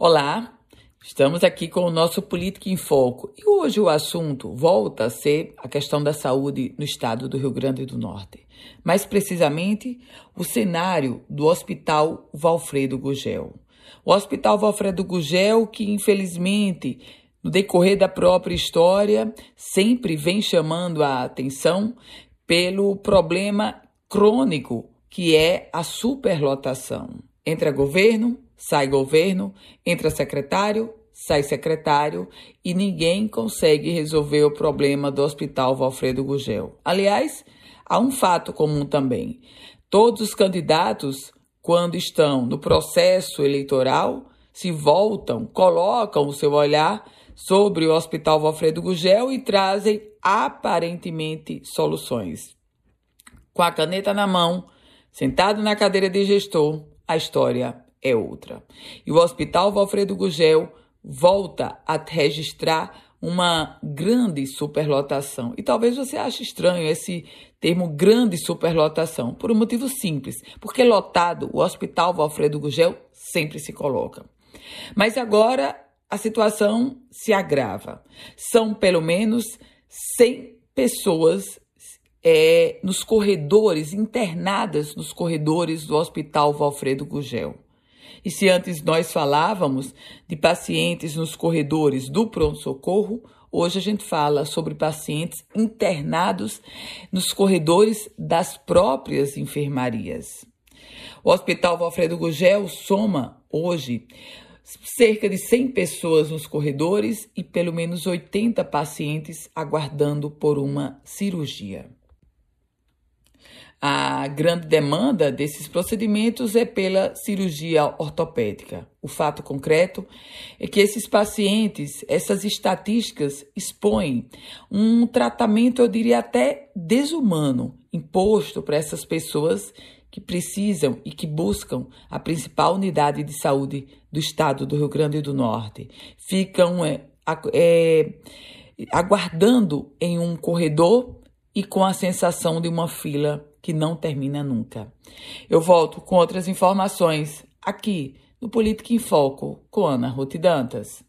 Olá, estamos aqui com o nosso Política em Foco e hoje o assunto volta a ser a questão da saúde no estado do Rio Grande do Norte. Mais precisamente, o cenário do Hospital Valfredo Gugel. O Hospital Valfredo Gugel, que infelizmente, no decorrer da própria história, sempre vem chamando a atenção pelo problema crônico que é a superlotação. Entra governo, sai governo, entra secretário, sai secretário e ninguém consegue resolver o problema do Hospital Valfredo Gugel. Aliás, há um fato comum também. Todos os candidatos, quando estão no processo eleitoral, se voltam, colocam o seu olhar sobre o Hospital Valfredo Gugel e trazem aparentemente soluções. Com a caneta na mão, sentado na cadeira de gestor, a história é outra. E o Hospital Valfredo Gugel volta a registrar uma grande superlotação. E talvez você ache estranho esse termo grande superlotação, por um motivo simples, porque lotado, o Hospital Valfredo Gugel sempre se coloca. Mas agora a situação se agrava. São pelo menos 100 pessoas é, nos corredores, internadas nos corredores do Hospital Valfredo Gugel. E se antes nós falávamos de pacientes nos corredores do pronto-socorro, hoje a gente fala sobre pacientes internados nos corredores das próprias enfermarias. O Hospital Valfredo Gugel soma hoje cerca de 100 pessoas nos corredores e pelo menos 80 pacientes aguardando por uma cirurgia. A grande demanda desses procedimentos é pela cirurgia ortopédica. O fato concreto é que esses pacientes, essas estatísticas expõem um tratamento, eu diria até desumano, imposto para essas pessoas que precisam e que buscam a principal unidade de saúde do estado do Rio Grande do Norte. Ficam é, é, aguardando em um corredor e com a sensação de uma fila que não termina nunca. Eu volto com outras informações aqui no Política em Foco com Ana Ruth Dantas.